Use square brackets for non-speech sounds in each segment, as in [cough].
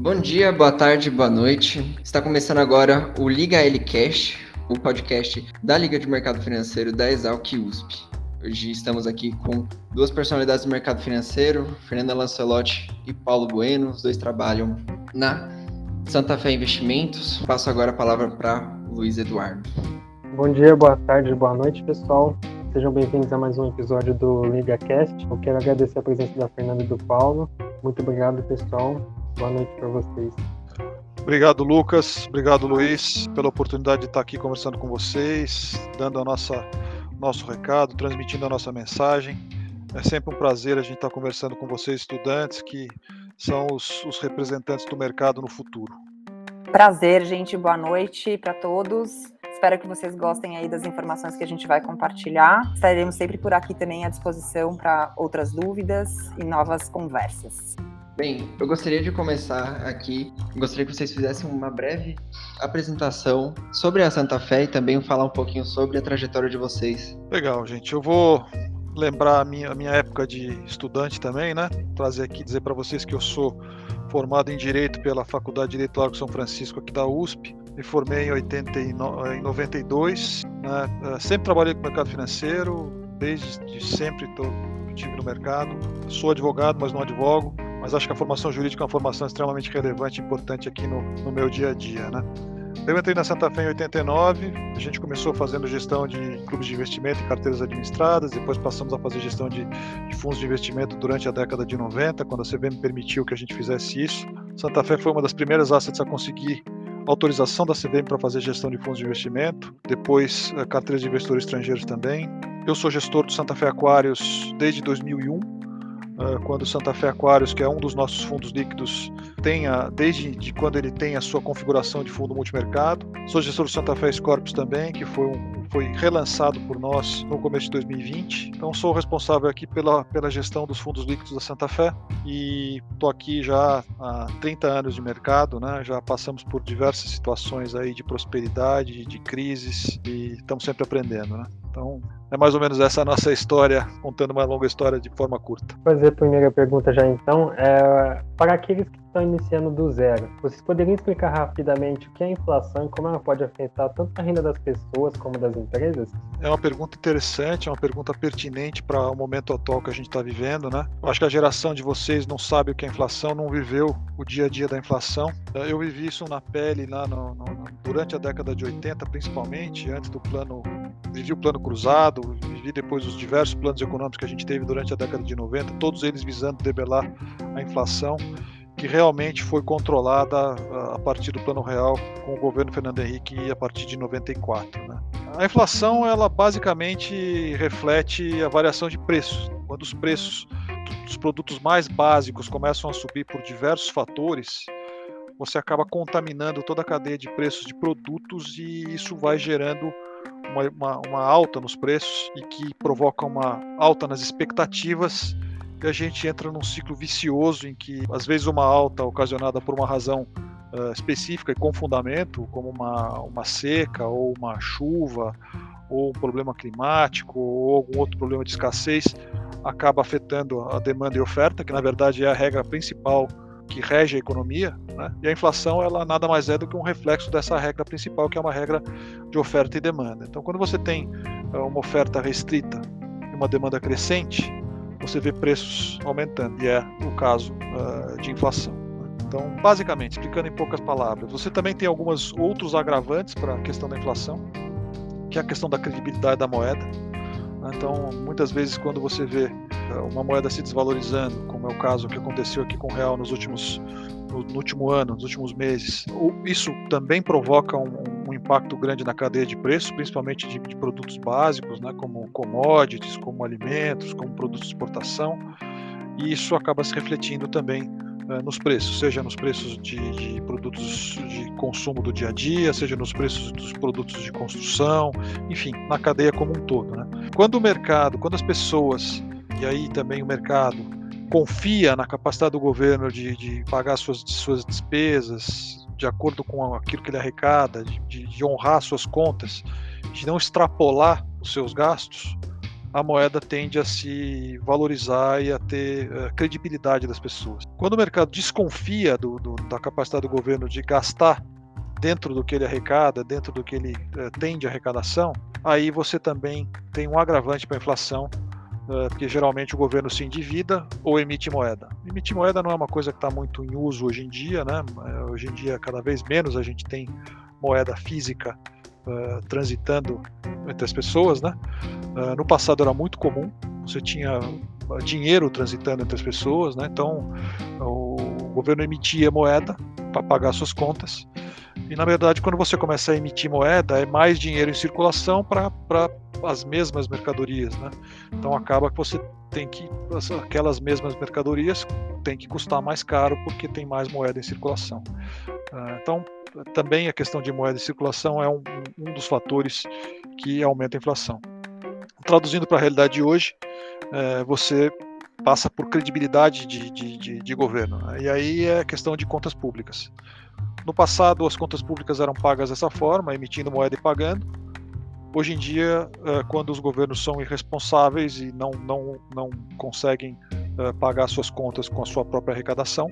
Bom dia, boa tarde, boa noite. Está começando agora o Liga L Cash, o podcast da Liga de Mercado Financeiro da Exalc USP. Hoje estamos aqui com duas personalidades do mercado financeiro, Fernanda Lancelotti e Paulo Bueno. Os dois trabalham na Santa Fé Investimentos. Passo agora a palavra para Luiz Eduardo. Bom dia, boa tarde, boa noite, pessoal. Sejam bem-vindos a mais um episódio do Liga Cast. Eu quero agradecer a presença da Fernanda e do Paulo. Muito obrigado, pessoal. Boa noite para vocês. Obrigado, Lucas. Obrigado, Luiz, pela oportunidade de estar aqui conversando com vocês, dando a nossa nosso recado, transmitindo a nossa mensagem. É sempre um prazer a gente estar conversando com vocês, estudantes, que são os, os representantes do mercado no futuro. Prazer, gente. Boa noite para todos. Espero que vocês gostem aí das informações que a gente vai compartilhar. Estaremos sempre por aqui também à disposição para outras dúvidas e novas conversas. Bem, eu gostaria de começar aqui. Gostaria que vocês fizessem uma breve apresentação sobre a Santa Fé e também falar um pouquinho sobre a trajetória de vocês. Legal, gente. Eu vou lembrar a minha, a minha época de estudante também, né? Trazer aqui, dizer para vocês que eu sou formado em Direito pela Faculdade de Direito Largo São Francisco aqui da USP. Me formei em, 89, em 92. Né? Eh, sempre trabalhei com o mercado financeiro, desde sempre estive no mercado. Sou advogado, mas não advogo mas acho que a formação jurídica é uma formação extremamente relevante e importante aqui no, no meu dia a dia, né? Eu entrei na Santa Fé em 89, a gente começou fazendo gestão de clubes de investimento e carteiras administradas, depois passamos a fazer gestão de, de, fundos de investimento durante a década de 90, quando a CVM permitiu que a gente fizesse isso. Santa Fé foi uma das primeiras assets a conseguir autorização da CVM para fazer gestão de fundos de investimento, depois eh, carteiras de investidores estrangeiros também. Eu sou gestor do Santa Fé Aquários desde 2001, ah, quando o Santa Fé Aquários, que é um dos nossos fundos líquidos, tenha, desde de quando ele tem a sua configuração de fundo multimercado. Sou gestor do Santa Fé Scorpius também, que foi, um, foi relançado por nós no começo de 2020. Então sou responsável aqui pela, pela gestão dos fundos líquidos da Santa Fé e estou aqui já há 30 anos de mercado, né? já passamos por diversas situações aí de prosperidade, de crises e estamos sempre aprendendo. Né? Então, é mais ou menos essa a nossa história, contando uma longa história de forma curta. Vou fazer a primeira pergunta já então. É, para aqueles que estão iniciando do zero, vocês poderiam explicar rapidamente o que é inflação e como ela pode afetar tanto a renda das pessoas como das empresas? É uma pergunta interessante, é uma pergunta pertinente para o momento atual que a gente está vivendo, né? Eu acho que a geração de vocês não sabe o que é inflação, não viveu o dia a dia da inflação. Eu vivi isso na pele lá no, no, durante a década de 80, principalmente, antes do plano vivi o plano cruzado, vivi depois os diversos planos econômicos que a gente teve durante a década de 90, todos eles visando debelar a inflação, que realmente foi controlada a partir do plano real com o governo Fernando Henrique a partir de 94. Né? A inflação, ela basicamente reflete a variação de preços. Quando os preços dos produtos mais básicos começam a subir por diversos fatores, você acaba contaminando toda a cadeia de preços de produtos e isso vai gerando uma, uma, uma alta nos preços e que provoca uma alta nas expectativas e a gente entra num ciclo vicioso em que às vezes uma alta ocasionada por uma razão uh, específica e com fundamento, como uma, uma seca ou uma chuva ou um problema climático ou algum outro problema de escassez, acaba afetando a demanda e oferta, que na verdade é a regra principal que rege a economia, né? e a inflação ela nada mais é do que um reflexo dessa regra principal, que é uma regra de oferta e demanda. Então, quando você tem uh, uma oferta restrita e uma demanda crescente, você vê preços aumentando, e é o caso uh, de inflação. Né? Então, basicamente, explicando em poucas palavras, você também tem alguns outros agravantes para a questão da inflação, que é a questão da credibilidade da moeda. Né? Então, muitas vezes, quando você vê uma moeda se desvalorizando, como é o caso que aconteceu aqui com o real nos últimos no, no último ano, nos últimos meses, isso também provoca um, um, impacto grande na cadeia de preços, principalmente de, de, produtos básicos, né, como commodities, como alimentos, como produtos de exportação, e isso acaba se refletindo também uh, nos preços, seja nos preços de, de, produtos de consumo do dia a dia, seja nos preços dos produtos de construção, enfim, na cadeia como um todo. Né? Quando o mercado, quando as pessoas e aí também o mercado confia na capacidade do governo de, de pagar suas, suas despesas de acordo com aquilo que ele arrecada, de, de honrar suas contas, de não extrapolar os seus gastos, a moeda tende a se valorizar e a ter uh, credibilidade das pessoas. Quando o mercado desconfia do, do, da capacidade do governo de gastar dentro do que ele arrecada, dentro do que ele uh, tem de arrecadação, aí você também tem um agravante para a inflação, porque geralmente o governo se endivida ou emite moeda. Emitir moeda não é uma coisa que está muito em uso hoje em dia, né? Hoje em dia, cada vez menos a gente tem moeda física uh, transitando entre as pessoas, né? Uh, no passado era muito comum, você tinha dinheiro transitando entre as pessoas, né? Então o governo emitia moeda para pagar suas contas. E na verdade, quando você começa a emitir moeda, é mais dinheiro em circulação para as mesmas mercadorias, né? Então acaba que você tem que aquelas mesmas mercadorias tem que custar mais caro porque tem mais moeda em circulação. Uh, então também a questão de moeda em circulação é um, um dos fatores que aumenta a inflação. Traduzindo para a realidade de hoje, é, você passa por credibilidade de, de, de, de governo. Né? E aí é questão de contas públicas. No passado, as contas públicas eram pagas dessa forma, emitindo moeda e pagando. Hoje em dia, é, quando os governos são irresponsáveis e não, não, não conseguem é, pagar suas contas com a sua própria arrecadação,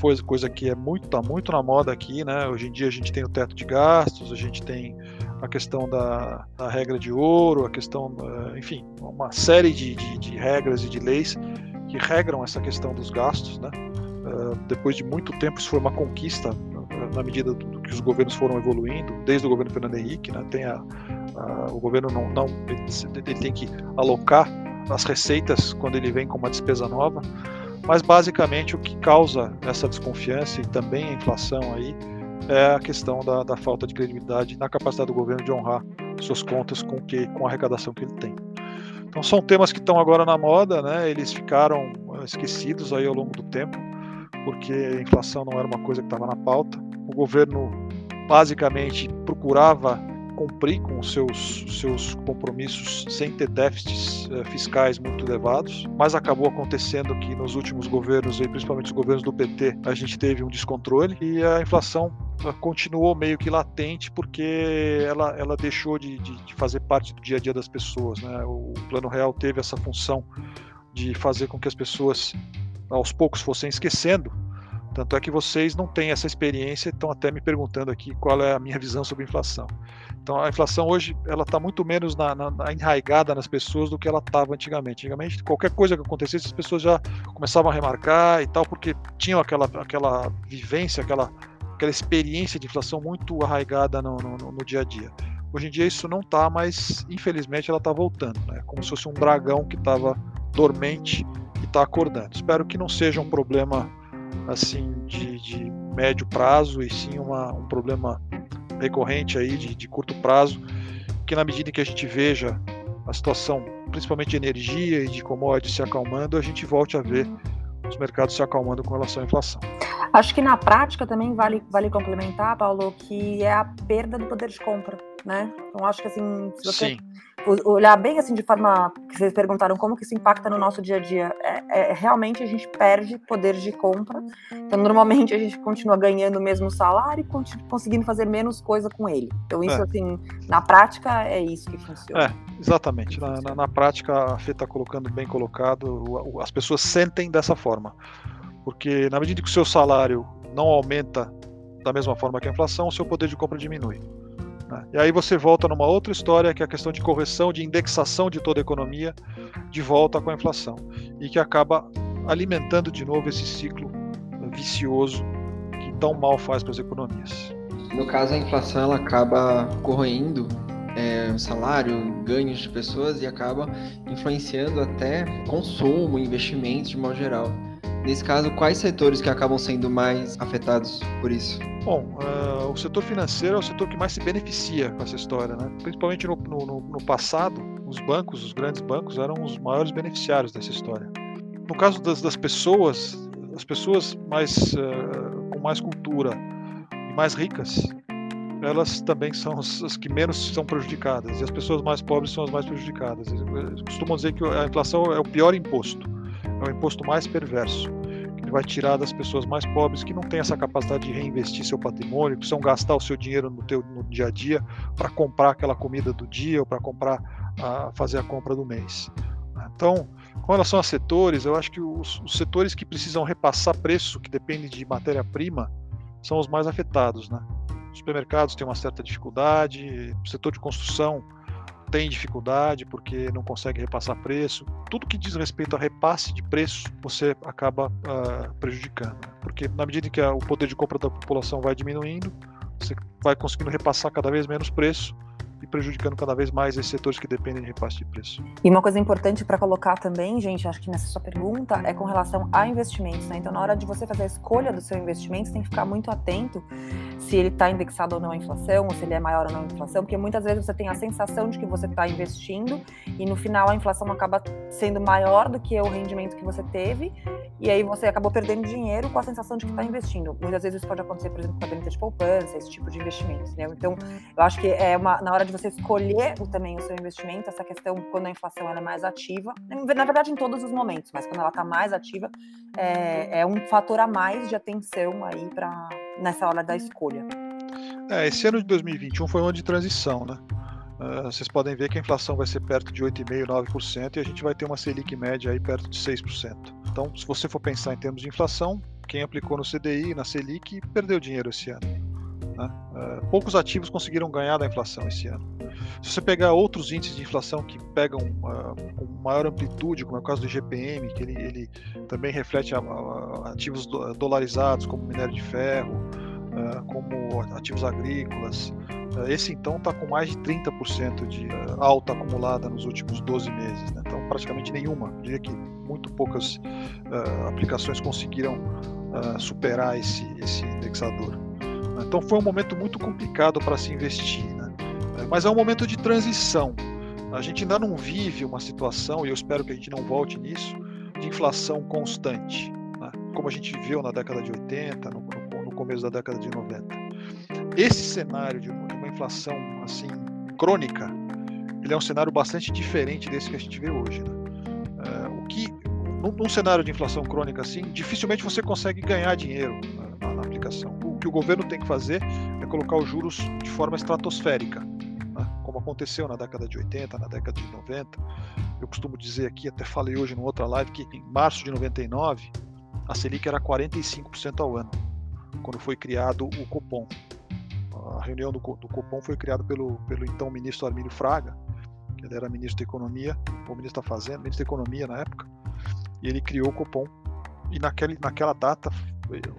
coisa, coisa que é muito, tá muito na moda aqui, né? Hoje em dia a gente tem o teto de gastos, a gente tem a questão da, da regra de ouro, a questão, eh, enfim, uma série de, de, de, regras e de leis que regram essa questão dos gastos, né? Depois de muito tempo isso foi uma conquista na medida do, que os governos foram evoluindo, desde o governo Fernando Henrique, né? Tem a, a, o governo não, não ele, tem que alocar as receitas quando ele vem com uma despesa nova. Mas basicamente o que causa essa desconfiança e também a inflação aí é a questão da, da falta de credibilidade na capacidade do governo de honrar suas contas com que com a arrecadação que ele tem. Então são temas que estão agora na moda, né? Eles ficaram esquecidos aí ao longo do tempo, porque a inflação não era uma coisa que estava na pauta. O governo basicamente procurava cumprir com seus, seus compromissos sem ter déficits uh, fiscais muito elevados, mas acabou acontecendo que nos últimos governos, e principalmente os governos do PT, a gente teve um descontrole e a inflação uh, continuou meio que latente porque ela, ela deixou de, de, de, fazer parte do dia a dia das pessoas. Né? O Plano Real teve essa função de fazer com que as pessoas aos poucos fossem esquecendo tanto é que vocês não têm essa experiência, estão até me perguntando aqui qual é a minha visão sobre inflação. Então a inflação hoje ela está muito menos na, na, na, enraigada nas pessoas do que ela estava antigamente. Antigamente qualquer coisa que acontecesse as pessoas já começavam a remarcar e tal porque tinham aquela aquela vivência, aquela aquela experiência de inflação muito arraigada no, no, no dia a dia. Hoje em dia isso não está, mas infelizmente ela está voltando, né? Como se fosse um dragão que estava dormente está acordando. Espero que não seja um problema assim de, de médio prazo e sim uma, um problema recorrente aí de, de curto prazo, que na medida que a gente veja a situação, principalmente de energia e de commodities se acalmando, a gente volte a ver os mercados se acalmando com relação à inflação. Acho que na prática também vale, vale complementar, Paulo, que é a perda do poder de compra, né? Então acho que assim, se você Sim olhar bem assim de forma que vocês perguntaram como que isso impacta no nosso dia a dia, é, é, realmente a gente perde poder de compra. Então normalmente a gente continua ganhando o mesmo salário e conseguindo fazer menos coisa com ele. Então isso é. assim na prática é isso que funciona. É, exatamente. Na, na, na prática a Fê está colocando bem colocado. As pessoas sentem dessa forma, porque na medida que o seu salário não aumenta da mesma forma que a inflação, o seu poder de compra diminui. E aí você volta numa outra história, que é a questão de correção, de indexação de toda a economia, de volta com a inflação, e que acaba alimentando de novo esse ciclo vicioso que tão mal faz para as economias. No caso, a inflação ela acaba corroendo é, salário, ganhos de pessoas e acaba influenciando até consumo, investimentos de modo geral. Nesse caso, quais setores que acabam sendo mais afetados por isso? Bom, uh, o setor financeiro é o setor que mais se beneficia com essa história, né? Principalmente no, no, no passado, os bancos, os grandes bancos, eram os maiores beneficiários dessa história. No caso das, das pessoas, as pessoas mais uh, com mais cultura e mais ricas, elas também são as que menos são prejudicadas e as pessoas mais pobres são as mais prejudicadas. Eles costumam dizer que a inflação é o pior imposto é o imposto mais perverso, que vai tirar das pessoas mais pobres que não têm essa capacidade de reinvestir seu patrimônio, que precisam gastar o seu dinheiro no, teu, no dia a dia para comprar aquela comida do dia ou para comprar a fazer a compra do mês. Então, com relação a setores, eu acho que os, os setores que precisam repassar preço, que dependem de matéria-prima, são os mais afetados. Né? Os supermercados têm uma certa dificuldade, o setor de construção tem dificuldade porque não consegue repassar preço. Tudo que diz respeito a repasse de preço, você acaba uh, prejudicando. Né? Porque na medida que o poder de compra da população vai diminuindo, você vai conseguindo repassar cada vez menos preço e prejudicando cada vez mais esses setores que dependem de repasse de preço. E uma coisa importante para colocar também, gente, acho que nessa sua pergunta, é com relação a investimentos. Né? Então, na hora de você fazer a escolha do seu investimento, você tem que ficar muito atento se ele está indexado ou não à inflação, ou se ele é maior ou não à inflação, porque muitas vezes você tem a sensação de que você está investindo e no final a inflação acaba sendo maior do que o rendimento que você teve e aí você acabou perdendo dinheiro com a sensação de que está investindo. Muitas vezes isso pode acontecer, por exemplo, com a caderneta de poupança, esse tipo de investimentos. Né? Então, eu acho que é uma, na hora de você escolher o, também o seu investimento, essa questão quando a inflação é mais ativa, na verdade em todos os momentos, mas quando ela está mais ativa, é, é, um fator a mais de atenção aí para nessa hora da escolha. É, esse ano de 2021 foi um ano de transição, né? Uh, vocês podem ver que a inflação vai ser perto de 8,5%, 9% e a gente vai ter uma Selic média aí perto de 6%. Então, se você for pensar em termos de inflação, quem aplicou no CDI, na Selic, perdeu dinheiro esse ano. Né? Uh, poucos ativos conseguiram ganhar da inflação esse ano. Se você pegar outros índices de inflação que pegam uh, com maior amplitude, como é o caso do GPM, que ele, ele também reflete a, a, ativos dolarizados, como minério de ferro, uh, como ativos agrícolas, esse então está com mais de 30% de alta acumulada nos últimos 12 meses. Né? Então, praticamente nenhuma. Eu diria que muito poucas aplicações conseguiram superar esse, esse indexador. Então foi um momento muito complicado para se investir, né? mas é um momento de transição. A gente ainda não vive uma situação, e eu espero que a gente não volte nisso, de inflação constante, né? como a gente viu na década de 80, no, no, começo da década de 90. Esse cenário de uma, de uma inflação assim crônica, ele é um cenário bastante diferente desse que a gente vê hoje. Né? É, o que, num, num, cenário de inflação crônica assim, dificilmente você consegue ganhar dinheiro aplicação que o governo tem que fazer é colocar os juros de forma estratosférica, né? como aconteceu na década de 80, na década de 90. Eu costumo dizer aqui, até falei hoje numa outra live, que em março de 99 a Selic era 45% ao ano, quando foi criado o Copom. A reunião do, do Copom foi criada pelo, pelo então ministro Armínio Fraga, que era ministro da Economia, ou ministro da Fazenda, ministro da Economia na época, e ele criou o Copom. E naquele, naquela data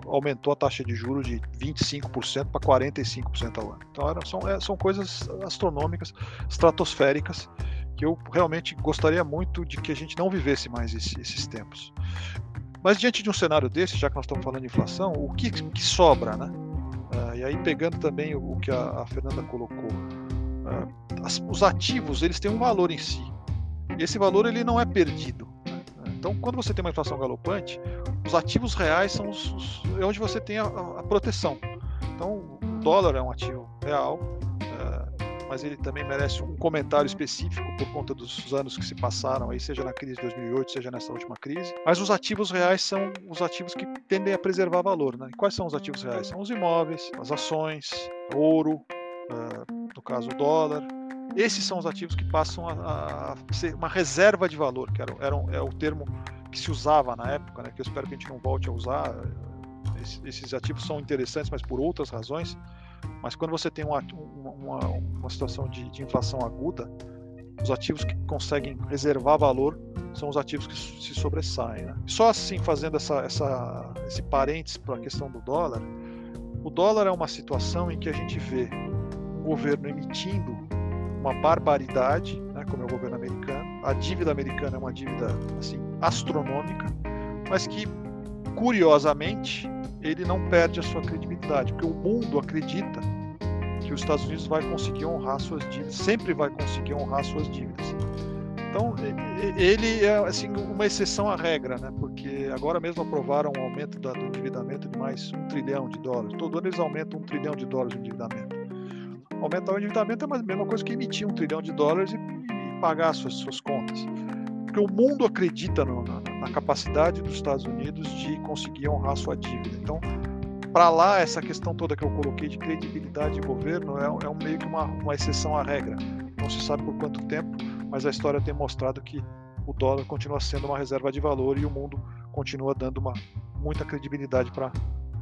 aumentou a taxa de juros de 25% para 45% ao ano. Então são, é, são coisas astronômicas, estratosféricas, que eu realmente gostaria muito de que a gente não vivesse mais esse, esses tempos. Mas diante de um cenário desse, já que nós estamos falando de inflação, o que, que sobra, né? Uh, e aí pegando também o, o que a, a, Fernanda colocou, uh, as, os ativos eles têm um valor em si. E esse valor ele não é perdido. Então, quando você tem uma inflação galopante, os ativos reais são os, os, é onde você tem a, a, proteção. Então, o dólar é um ativo real, é, mas ele também merece um comentário específico por conta dos anos que se passaram, aí, seja na crise de 2008, seja nessa última crise. Mas os ativos reais são os ativos que tendem a preservar valor. Né? E quais são os ativos reais? São os imóveis, as ações, ouro, é, no caso o dólar, esses são os ativos que passam a, a ser uma reserva de valor, que era, era um, é o termo que se usava na época, né, que eu espero que a gente não volte a usar. esses ativos são interessantes, mas por outras razões. Mas quando você tem uma, uma, uma situação de, de, inflação aguda, os ativos que conseguem reservar valor são os ativos que se sobressaem. Né? Só assim, fazendo essa, essa, esse parênteses para a questão do dólar, o dólar é uma situação em que a gente vê um governo emitindo uma barbaridade, né, como é o governo americano. A dívida americana é uma dívida assim astronômica, mas que curiosamente ele não perde a sua credibilidade, porque o mundo acredita que os Estados Unidos vai conseguir honrar suas dívidas, sempre vai conseguir honrar suas dívidas. Então ele é assim uma exceção à regra, né? Porque agora mesmo aprovaram um aumento do endividamento de mais um trilhão de dólares. Todo ano eles aumentam um trilhão de dólares de endividamento aumentar o endividamento é a mesma coisa que emitir um trilhão de dólares e, e pagar suas, suas contas. Porque o mundo acredita no, na, na, capacidade dos Estados Unidos de conseguir honrar sua dívida. Então, para lá, essa questão toda que eu coloquei de credibilidade de governo é, é um, meio que uma, uma exceção à regra. Não se sabe por quanto tempo, mas a história tem mostrado que o dólar continua sendo uma reserva de valor e o mundo continua dando uma, muita credibilidade para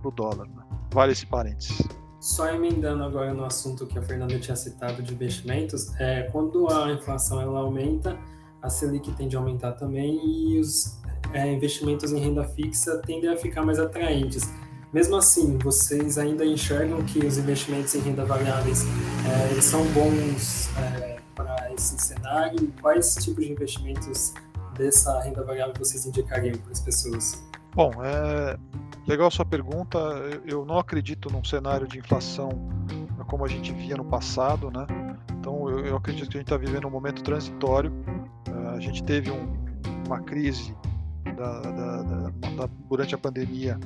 o dólar. Né? Vale esse parênteses. Só emendando agora no assunto que a Fernanda tinha citado de investimentos, é, quando a inflação ela aumenta, a Selic tende a aumentar também e os é, investimentos em renda fixa tendem a ficar mais atraentes. Mesmo assim, vocês ainda enxergam que os investimentos em renda variáveis é, são bons é, para esse cenário? Quais tipos de investimentos dessa renda variável vocês indicariam para as pessoas? Bom, é legal sua pergunta. Eu não acredito num cenário de inflação como a gente via no passado, né? Então eu, eu acredito que a gente está vivendo um momento transitório. Uh, a gente teve um, uma crise da, da, da, durante a pandemia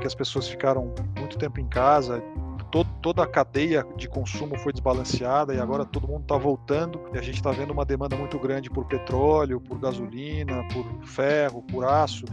que as pessoas ficaram muito tempo em casa, toda a cadeia de consumo foi desbalanceada e agora todo mundo está voltando e a gente está vendo uma demanda muito grande por petróleo, por gasolina, por ferro, por aço,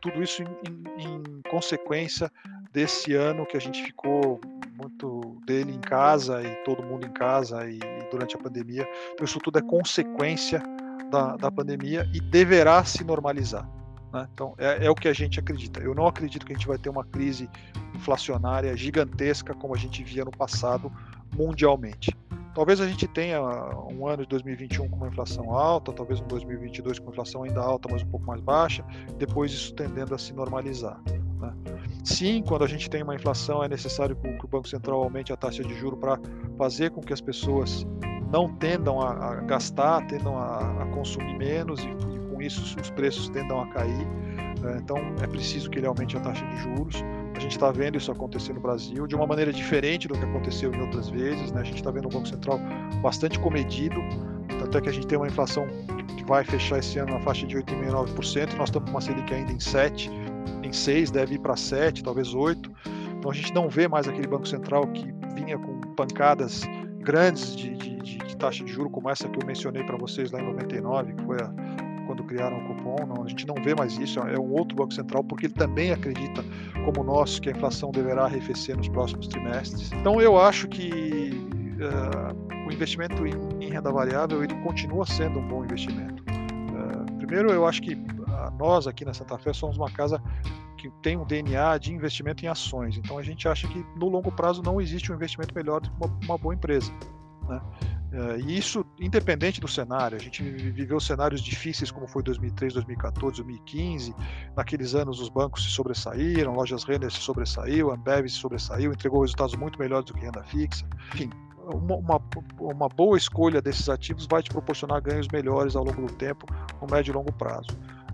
tudo isso em, em, em consequência desse ano que a gente ficou muito dele em casa e todo mundo em casa e, e durante a pandemia. Então isso tudo é consequência da, da pandemia e deverá se normalizar. Né? Então, é, é, o que a gente acredita. Eu não acredito que a gente vai ter uma crise inflacionária gigantesca como a gente via no passado mundialmente. Talvez a gente tenha um ano de 2021 com uma inflação alta, talvez um 2022 com inflação ainda alta, mas um pouco mais baixa, depois isso tendendo a se normalizar. Né? Sim, quando a gente tem uma inflação, é necessário que o Banco Central aumente a taxa de juro para fazer com que as pessoas não tendam a, a gastar, tendam a, a consumir menos e, isso os preços tendam a cair. Né? Então é preciso que ele aumente a taxa de juros. A gente está vendo isso acontecer no Brasil de uma maneira diferente do que aconteceu em outras vezes. Né? A gente está vendo o Banco Central bastante comedido, tanto é que a gente tem uma inflação que vai fechar esse ano na faixa de 8,9%, nós estamos com uma Selic ainda em 7%, em 6%, deve ir para 7%, talvez 8%. Então a gente não vê mais aquele Banco Central que vinha com pancadas grandes de, de, de, de taxa de juro como essa que eu mencionei para vocês lá em 99, que foi a quando criaram o cupom, não, a gente não vê mais isso, é um outro Banco Central, porque ele também acredita, como nós, que a inflação deverá arrefecer nos próximos trimestres. Então eu acho que uh, o investimento em, em, renda variável ele continua sendo um bom investimento. Uh, primeiro, eu acho que nós aqui na Santa Fé somos uma casa que tem um DNA de investimento em ações, então a gente acha que no longo prazo não existe um investimento melhor do que uma, uma boa empresa. Né? Uh, e isso independente do cenário. A gente viveu cenários difíceis como foi 2003, 2014, 2015. Naqueles anos os bancos se sobressaíram, lojas Renner se sobressaiu, Ambev se sobressaiu, entregou resultados muito melhores do que renda fixa. Enfim, uma, uma, uma, boa escolha desses ativos vai te proporcionar ganhos melhores ao longo do tempo, no médio e longo prazo.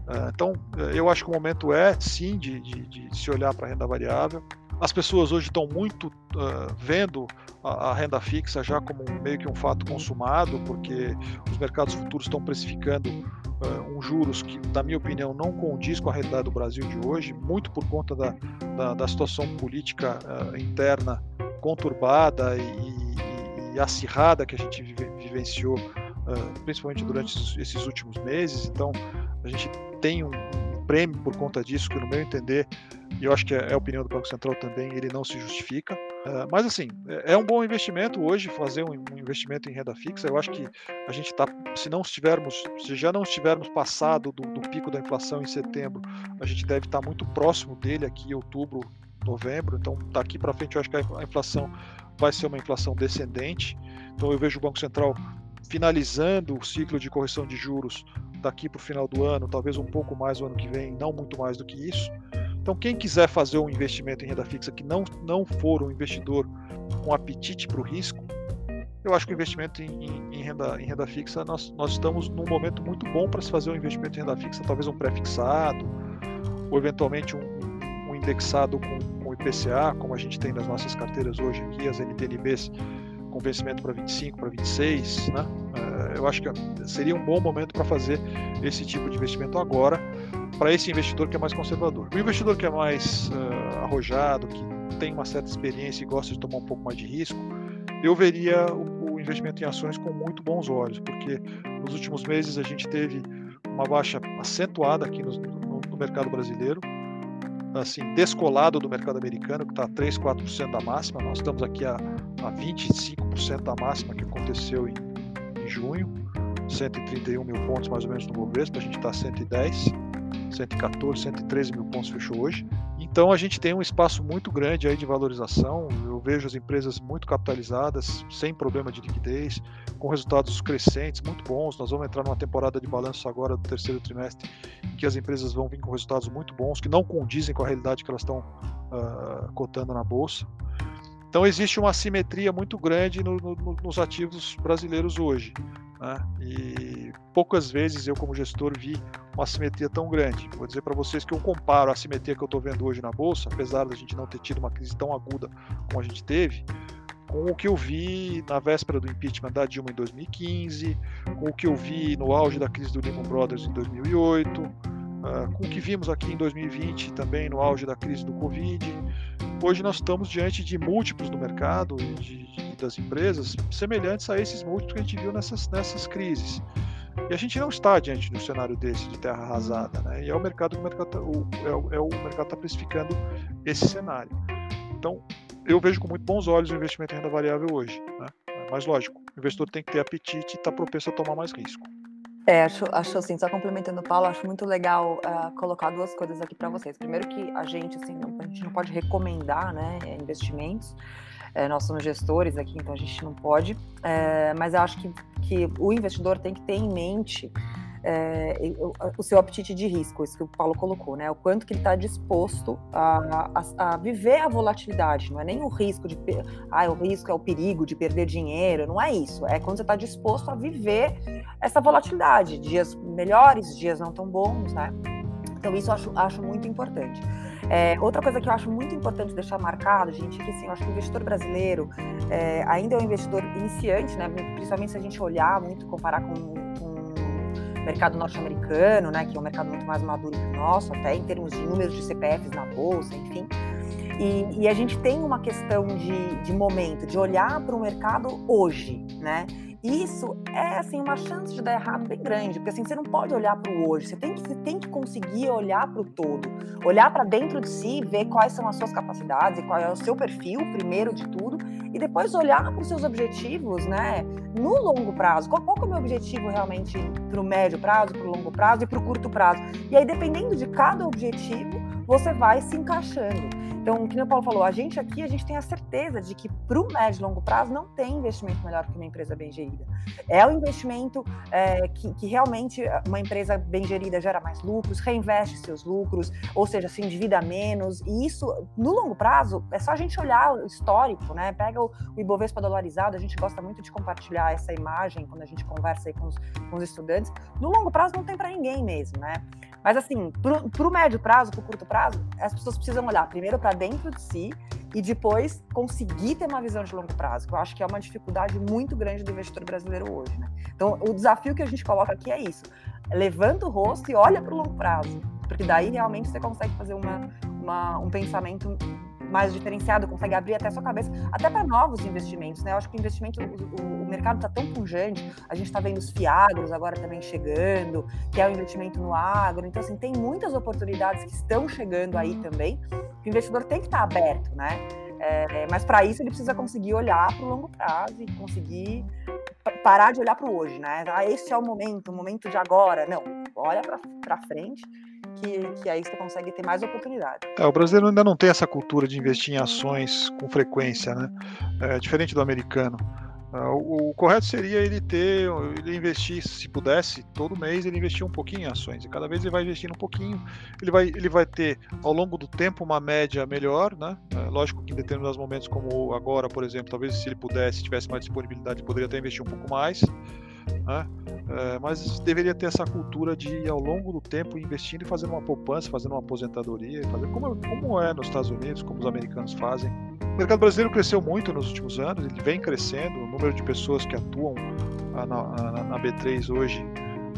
Uh, então, eu acho que o momento é, sim, de, de, de se olhar para a renda variável. As pessoas hoje estão muito uh, vendo a, renda fixa já como meio que um fato consumado, porque os mercados futuros estão precificando uh, um juros que, na minha opinião, não condiz com a realidade do Brasil de hoje, muito por conta da, da, da situação política uh, interna conturbada e, e, e, acirrada que a gente vive, vivenciou, principalmente durante esses últimos meses. Então, a gente tem um, um prêmio por conta disso, que, no meu entender, e eu acho que é, é a opinião do Banco Central também, ele não se justifica. Uh, mas assim, é, é um bom investimento hoje fazer um, investimento em renda fixa. Eu acho que a gente está, se não estivermos, se já não estivermos passado do, do pico da inflação em setembro, a gente deve estar tá muito próximo dele aqui em outubro, novembro. Então, daqui para frente, eu acho que a inflação vai ser uma inflação descendente. Então, eu vejo o Banco Central finalizando o ciclo de correção de juros daqui para o final do ano, talvez um pouco mais no ano que vem, não muito mais do que isso. Então, quem quiser fazer um investimento em renda fixa que não, não for um investidor com apetite para o risco, eu acho que o investimento em, em, em, renda, em renda fixa, nós, nós estamos num momento muito bom para se fazer um investimento em renda fixa, talvez um pré-fixado, ou eventualmente um, um indexado com, com IPCA, como a gente tem nas nossas carteiras hoje aqui, as NTNBs com vencimento para 25, para 26, né? Eh, eu acho que seria um bom momento para fazer esse tipo de investimento agora, para esse investidor que é mais conservador. O investidor que é mais uh, arrojado, que tem uma certa experiência e gosta de tomar um pouco mais de risco, eu veria o, o investimento em ações com muito bons olhos, porque nos últimos meses a gente teve uma baixa acentuada aqui no, no, no mercado brasileiro, assim, descolado do mercado americano, que está a 3, 4% da máxima. Nós estamos aqui a, a 25% da máxima que aconteceu em, em junho. 131 mil pontos mais ou menos no Bovespa, a gente está 110, 114, 113 mil pontos fechou hoje. Então a gente tem um espaço muito grande aí de valorização. Vejo as empresas muito capitalizadas, sem problema de liquidez, com resultados crescentes, muito bons. Nós vamos entrar numa temporada de balanço agora do terceiro trimestre, em que as empresas vão vir com resultados muito bons, que não condizem com a realidade que elas estão uh, cotando na bolsa. Então existe uma assimetria muito grande no, no, nos ativos brasileiros hoje. Né? E poucas vezes eu, como gestor, vi uma assimetria tão grande. Vou dizer para vocês que eu comparo a assimetria que eu estou vendo hoje na Bolsa, apesar da gente não ter tido uma crise tão aguda como a gente teve, com o que eu vi na véspera do impeachment da Dilma em 2015, com o que eu vi no auge da crise do Lehman Brothers em 2008, ah, com o que vimos aqui em 2020 também no auge da crise do Covid. Hoje nós estamos diante de múltiplos do mercado e de, de, das empresas semelhantes a esses múltiplos que a gente viu nessas, nessas crises. E a gente não está diante de um cenário desse de terra arrasada, né? E é o mercado que o mercado tá, é, é o mercado está precificando esse cenário. Então, eu vejo com muito bons olhos o investimento em renda variável hoje, né? Mas lógico, o investidor tem que ter apetite e estar tá propenso a tomar mais risco. É, acho, acho assim, só complementando o Paulo, acho muito legal uh, colocar duas coisas aqui para vocês. Primeiro que a gente, assim, não, a gente não pode recomendar, né, investimentos, é, nós somos gestores aqui, então a gente não pode, é, mas eu acho que, que o investidor tem que ter em mente é, o seu apetite de risco, isso que o Paulo colocou, né? O quanto que ele está disposto a, a, a, viver a volatilidade, não é nem o risco de, ah, o risco é o perigo de perder dinheiro, não é isso. É quando você está disposto a viver essa volatilidade, dias melhores, dias não tão bons, né? Então isso eu acho, acho muito importante. É, outra coisa que eu acho muito importante deixar marcado, gente, é que assim, eu acho que o investidor brasileiro é, ainda é um investidor iniciante, né? Principalmente se a gente olhar muito, comparar com, mercado norte-americano, né? Que é um mercado muito mais maduro que o nosso, até em termos de números de CPFs na bolsa, enfim. E, e, a gente tem uma questão de, de momento, de olhar para o mercado hoje, né? isso é assim uma chance de dar errado bem grande, porque assim você não pode olhar para o hoje, você tem que você tem que conseguir olhar para o todo, olhar para dentro de si, ver quais são as suas capacidades e qual é o seu perfil, primeiro de tudo, e depois olhar para os seus objetivos, né? No longo prazo, qual, qual é o meu objetivo realmente para o médio prazo, para o longo prazo e para o curto prazo? E aí dependendo de cada objetivo, você vai se encaixando. Então, o que o Paulo falou, a gente aqui, a gente tem a certeza de que para o médio e longo prazo não tem investimento melhor que uma empresa bem gerida. É o investimento é, que, que, realmente uma empresa bem gerida gera mais lucros, reinveste seus lucros, ou seja, se endivida menos. E isso, no longo prazo, é só a gente olhar o histórico, né? Pega o, o Ibovespa dolarizado, a gente gosta muito de compartilhar essa imagem quando a gente conversa aí com os, com os estudantes. No longo prazo não tem para ninguém mesmo, né? Mas assim, para o médio prazo, para o curto prazo, as pessoas precisam olhar primeiro para dentro de si e depois conseguir ter uma visão de longo prazo, que eu acho que é uma dificuldade muito grande do investidor brasileiro hoje. Né? Então, o desafio que a gente coloca aqui é isso: levanta o rosto e olha para o longo prazo, porque daí realmente você consegue fazer uma, uma um pensamento mais diferenciado, consegue abrir até a sua cabeça, até para novos investimentos, né? Eu acho que o investimento, o, o mercado está tão pungente, a gente está vendo os fiagros agora também chegando, que é o investimento no agro, então assim, tem muitas oportunidades que estão chegando aí também, o investidor tem que estar tá aberto, né? É, mas para isso ele precisa conseguir olhar para o longo prazo e conseguir parar de olhar para o hoje, né? Ah, esse é o momento, o momento de agora. Não, olha para frente que, que aí você consegue ter mais oportunidade. É, o brasileiro ainda não tem essa cultura de investir em ações com frequência, né? É, diferente do americano. É, o, o, correto seria ele ter, ele investir, se pudesse, todo mês ele investir um pouquinho em ações. E cada vez ele vai investindo um pouquinho, ele vai, ele vai ter ao longo do tempo uma média melhor, né? É, lógico que em determinados momentos, como agora, por exemplo, talvez se ele pudesse, tivesse mais disponibilidade, poderia até investir um pouco mais. Né? É, mas deveria ter essa cultura de ir ao longo do tempo investindo e fazendo uma poupança, fazendo uma aposentadoria, como, como é nos Estados Unidos, como os americanos fazem. O mercado brasileiro cresceu muito nos últimos anos, ele vem crescendo, o número de pessoas que atuam na, na, na B3 hoje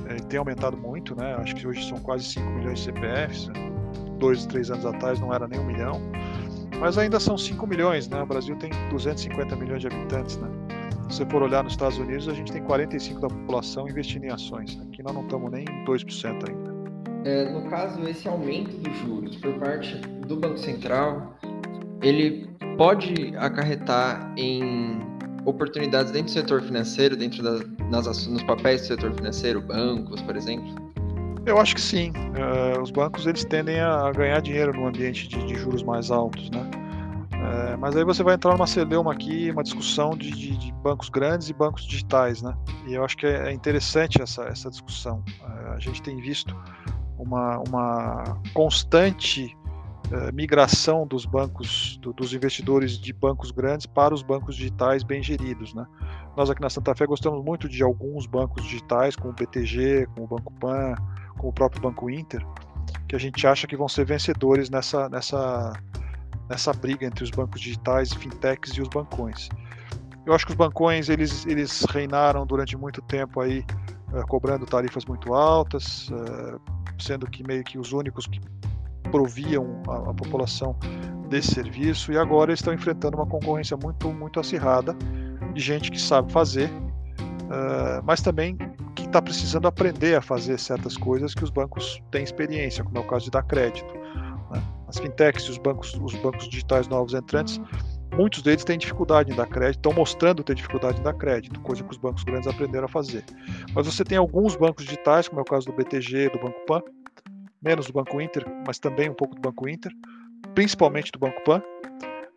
é, tem aumentado muito, né? acho que hoje são quase 5 milhões de CPFs, né? dois, três anos atrás não era nem um milhão, mas ainda são 5 milhões, né? o Brasil tem 250 milhões de habitantes, né? Se você for olhar nos Estados Unidos, a gente tem 45% da população investindo em ações. Aqui nós não estamos nem em 2% ainda. É, no caso, esse aumento dos juros por parte do Banco Central, ele pode acarretar em oportunidades dentro do setor financeiro, dentro das nas, nos papéis do setor financeiro, bancos, por exemplo? Eu acho que sim. Uh, os bancos eles tendem a ganhar dinheiro no ambiente de, de juros mais altos, né? Uh, mas aí você vai entrar numa celeuma aqui, uma discussão de, de, de, bancos grandes e bancos digitais, né? E eu acho que é, é interessante essa, essa discussão. Uh, a gente tem visto uma, uma constante migração dos bancos, do, dos investidores de bancos grandes para os bancos digitais bem geridos, né? Nós aqui na Santa Fé gostamos muito de alguns bancos digitais, como o BTG, como o Banco Pan, como o próprio Banco Inter, que a gente acha que vão ser vencedores nessa, nessa, nessa briga entre os bancos digitais, fintechs e os bancões. Eu acho que os bancões eles, eles reinaram durante muito tempo aí uh, cobrando tarifas muito altas, uh, sendo que meio que os únicos que proviam a, a, população desse serviço e agora estão enfrentando uma concorrência muito muito acirrada de gente que sabe fazer, uh, mas também está precisando aprender a fazer certas coisas que os bancos têm experiência, como é o caso de dar crédito. As fintechs e os bancos, os bancos digitais novos entrantes, muitos deles têm dificuldade em dar crédito, estão mostrando ter dificuldade em dar crédito, coisa que os bancos grandes aprenderam a fazer. Mas você tem alguns bancos digitais, como é o caso do BTG, do Banco Pan, menos do Banco Inter, mas também um pouco do Banco Inter, principalmente do Banco Pan,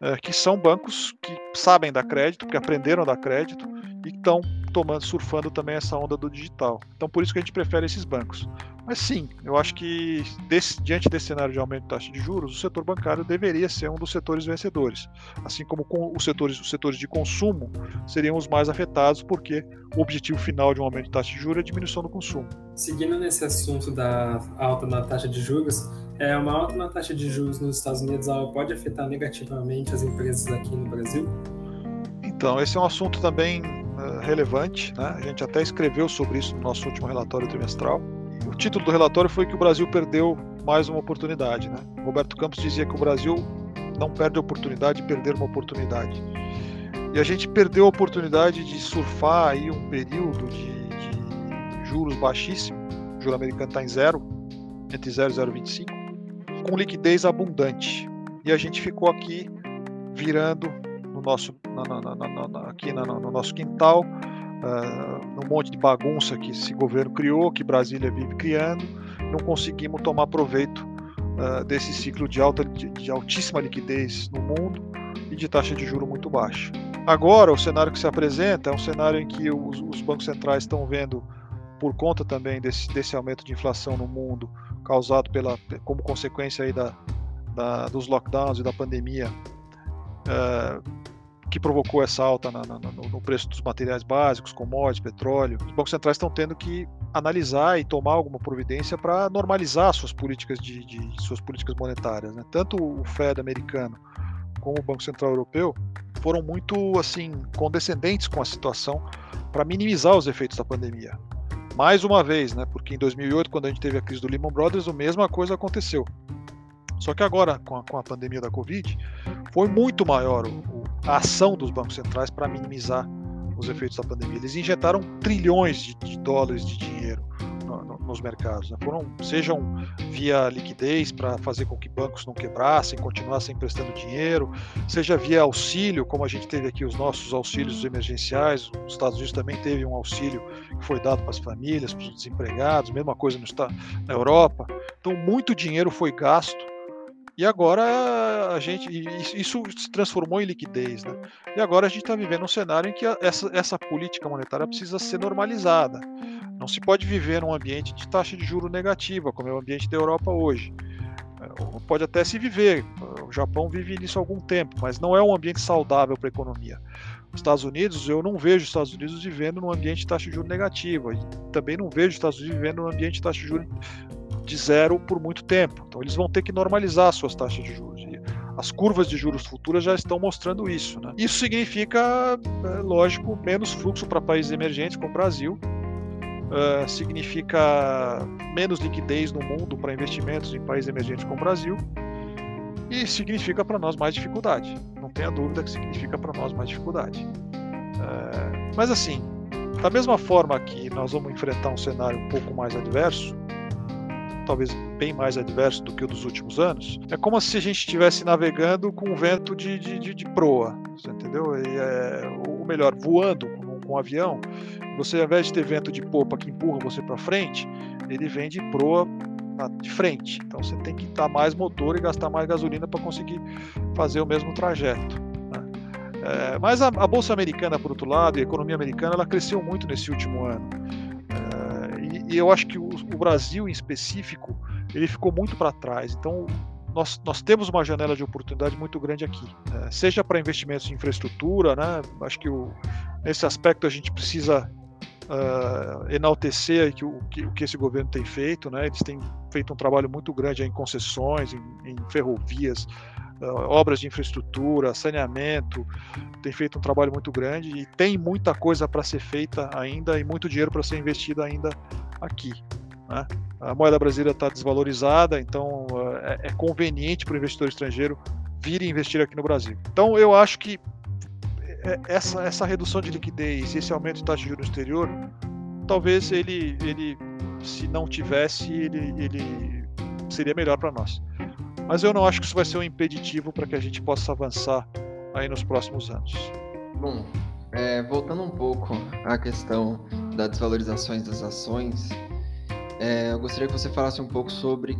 eh, que são bancos que sabem dar crédito, que aprenderam a dar crédito e estão tomando, surfando também essa onda do digital. Então por isso que a gente prefere esses bancos. Mas sim, eu acho que desse, diante desse cenário de aumento de taxa de juros, o setor bancário deveria ser um dos setores vencedores. Assim como os setores, os setores de consumo seriam os mais afetados, porque o objetivo final de um aumento de taxa de juros é a diminuição do consumo. Seguindo nesse assunto da alta na taxa de juros, é, uma alta na taxa de juros nos Estados Unidos ela pode afetar negativamente as empresas aqui no Brasil? Então, esse é um assunto também relevante, né? a gente até escreveu sobre isso no nosso último relatório trimestral. O título do relatório foi que o Brasil perdeu mais uma oportunidade. Né? Roberto Campos dizia que o Brasil não perde a oportunidade de perder uma oportunidade. E a gente perdeu a oportunidade de surfar aí um período de, de juros baixíssimo, o juro americano está em zero, entre 0 e 0,25, com liquidez abundante. E a gente ficou aqui virando nosso, aqui no nosso quintal, uh, monte de bagunça que esse governo criou, que Brasília vive criando, não conseguimos tomar proveito uh, desse ciclo de, alta, de, de altíssima liquidez no mundo e de taxa de juro muito baixa. Agora, o cenário que se apresenta é um cenário em que os, os bancos centrais estão vendo, por conta também desse, desse aumento de inflação no mundo, causado pela, como consequência aí da, da dos lockdowns e da pandemia, uh, que provocou essa alta na, na, no, no, preço dos materiais básicos, commodities, petróleo. Os bancos centrais estão tendo que analisar e tomar alguma providência para normalizar suas políticas de, de, suas políticas monetárias. Né? Tanto o Fed americano como o Banco Central Europeu foram muito assim condescendentes com a situação para minimizar os efeitos da pandemia. Mais uma vez, né? Porque em 2008, quando a gente teve a crise do Lehman Brothers, a mesma coisa aconteceu. Só que agora, com a, com a pandemia da Covid, foi muito maior o, a ação dos bancos centrais para minimizar os efeitos da pandemia. Eles injetaram trilhões de, de dólares de dinheiro no, no, nos mercados, né? Foram, sejam via liquidez para fazer com que bancos não quebrassem, continuassem emprestando dinheiro, seja via auxílio, como a gente teve aqui os nossos auxílios emergenciais, os Estados Unidos também teve um auxílio que foi dado para as famílias, para os desempregados, mesma coisa no, na Europa. Então, muito dinheiro foi gasto e agora a gente. Isso se transformou em liquidez, né? E agora a gente está vivendo um cenário em que essa, essa política monetária precisa ser normalizada. Não se pode viver num ambiente de taxa de juro negativa, como é o ambiente da Europa hoje. É, pode até se viver, o Japão vive nisso há algum tempo, mas não é um ambiente saudável para a economia. Os Estados Unidos, eu não vejo os Estados Unidos vivendo num ambiente de taxa de juros negativa, também não vejo os Estados Unidos vivendo num ambiente de taxa de juros de zero por muito tempo. Então eles vão ter que normalizar suas taxas de juros. E as curvas de juros futuras já estão mostrando isso. Né? Isso significa, é, lógico, menos fluxo para países emergentes como o Brasil. Uh, significa menos liquidez no mundo para investimentos em países emergentes como o Brasil e significa para nós mais dificuldade. Não tenha dúvida que significa para nós mais dificuldade. Uh, mas assim, da mesma forma que nós vamos enfrentar um cenário um pouco mais adverso, talvez bem mais adverso do que o dos últimos anos, é como se a gente estivesse navegando com vento de, de, de, de proa, entendeu? E, é, o melhor, voando com, com um avião, você ao invés de ter vento de popa que empurra você para frente, ele vem de proa de frente. Então você tem que dar mais motor e gastar mais gasolina para conseguir fazer o mesmo trajeto. Né? É, mas a, a, bolsa americana, por outro lado, e a economia americana, ela cresceu muito nesse último ano. É, e, eu acho que o, o, Brasil, em específico, ele ficou muito para trás. Então nós, nós, temos uma janela de oportunidade muito grande aqui, é, seja para investimentos em infraestrutura, né? Acho que o, nesse aspecto a gente precisa uh, enaltecer que o, que, o que esse governo tem feito, né? Eles têm feito um trabalho muito grande em concessões, em, em ferrovias, uh, obras de infraestrutura, saneamento, tem feito um trabalho muito grande e tem muita coisa para ser feita ainda e muito dinheiro para ser investido ainda aqui. Né? A moeda brasileira está desvalorizada, então é, é conveniente para o investidor estrangeiro vir e investir aqui no Brasil. Então eu acho que é, essa, essa redução de liquidez, esse aumento de taxa de juros exterior, talvez ele, ele se não tivesse, ele, ele seria melhor para nós. Mas eu não acho que isso vai ser um impeditivo para que a gente possa avançar aí nos próximos anos. Bom, é, voltando um pouco à questão das desvalorizações das ações, é, eu gostaria que você falasse um pouco sobre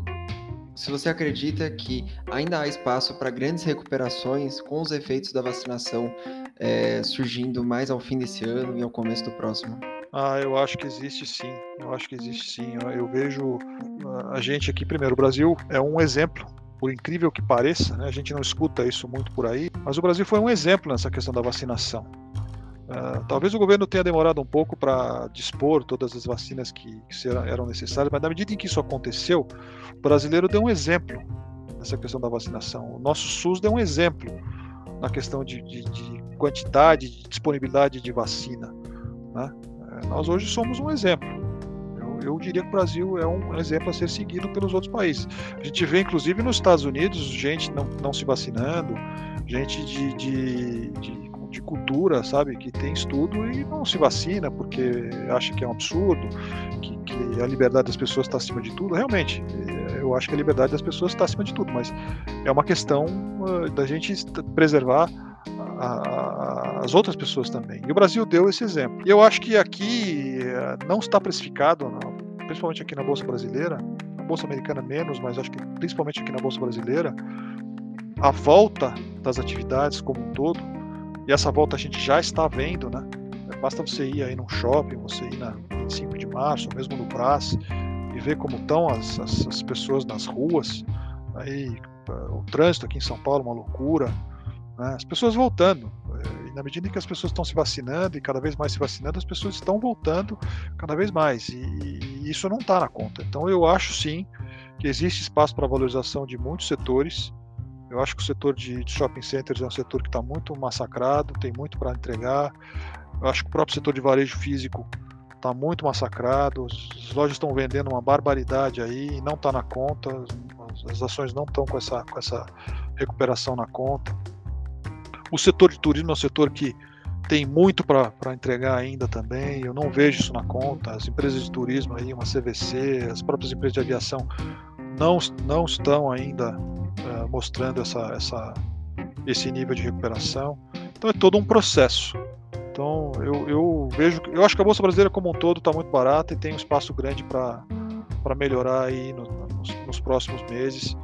se você acredita que ainda há espaço para grandes recuperações com os efeitos da vacinação é, surgindo mais ao fim desse ano e ao começo do próximo? Ah, eu acho que existe sim. Eu acho que existe sim. Eu, eu vejo a gente aqui, primeiro, o Brasil é um exemplo por incrível que pareça, né? a gente não escuta isso muito por aí, mas o Brasil foi um exemplo nessa questão da vacinação. Uh, talvez o governo tenha demorado um pouco para dispor todas as vacinas que, que eram necessárias, mas na medida em que isso aconteceu, o brasileiro deu um exemplo nessa questão da vacinação. O nosso SUS deu um exemplo na questão de, de, de quantidade, de disponibilidade de vacina. Né? É, nós hoje somos um exemplo. Eu, eu, diria que o Brasil é um exemplo a ser seguido pelos outros países. A gente vê, inclusive, nos Estados Unidos, gente não, não se vacinando, gente de, de, de cultura, sabe, que tem estudo e não se vacina porque acha que é um absurdo, que, que a liberdade das pessoas está acima de tudo. Realmente, eu acho que a liberdade das pessoas está acima de tudo, mas é uma questão uh, da gente preservar as outras pessoas também. E o Brasil deu esse exemplo. E eu acho que aqui uh, não está precificado, principalmente aqui na Bolsa Brasileira, na Bolsa Americana menos, mas acho que principalmente aqui na Bolsa Brasileira, a volta das atividades como um todo, e essa volta a gente já está vendo, né? Basta você ir aí num shopping, você ir na 25 de março, ou mesmo no Brás, e ver como estão as, as, as pessoas nas ruas. Aí, o trânsito aqui em São Paulo, uma loucura. Né? As pessoas voltando. Eh, e na medida em que as pessoas estão se vacinando e cada vez mais se vacinando, as pessoas estão voltando cada vez mais. E, e isso não está na conta. Então eu acho sim que existe espaço para valorização de muitos setores. Eu acho que o setor de, shopping centers é um setor que está muito massacrado, tem muito para entregar. Eu acho que o próprio setor de varejo físico está muito massacrado, as lojas estão vendendo uma barbaridade aí, não está na conta, as ações não estão com essa, com essa recuperação na conta. O setor de turismo é um setor que tem muito para entregar ainda também, eu não vejo isso na conta. As empresas de turismo aí, uma CVC, as próprias empresas de aviação não, não estão ainda uh, mostrando essa, essa, esse nível de recuperação. Então é todo um processo. Então eu, eu vejo, eu acho que a bolsa brasileira como um todo está muito barata e tem um espaço grande para melhorar aí no, nos, nos, próximos meses,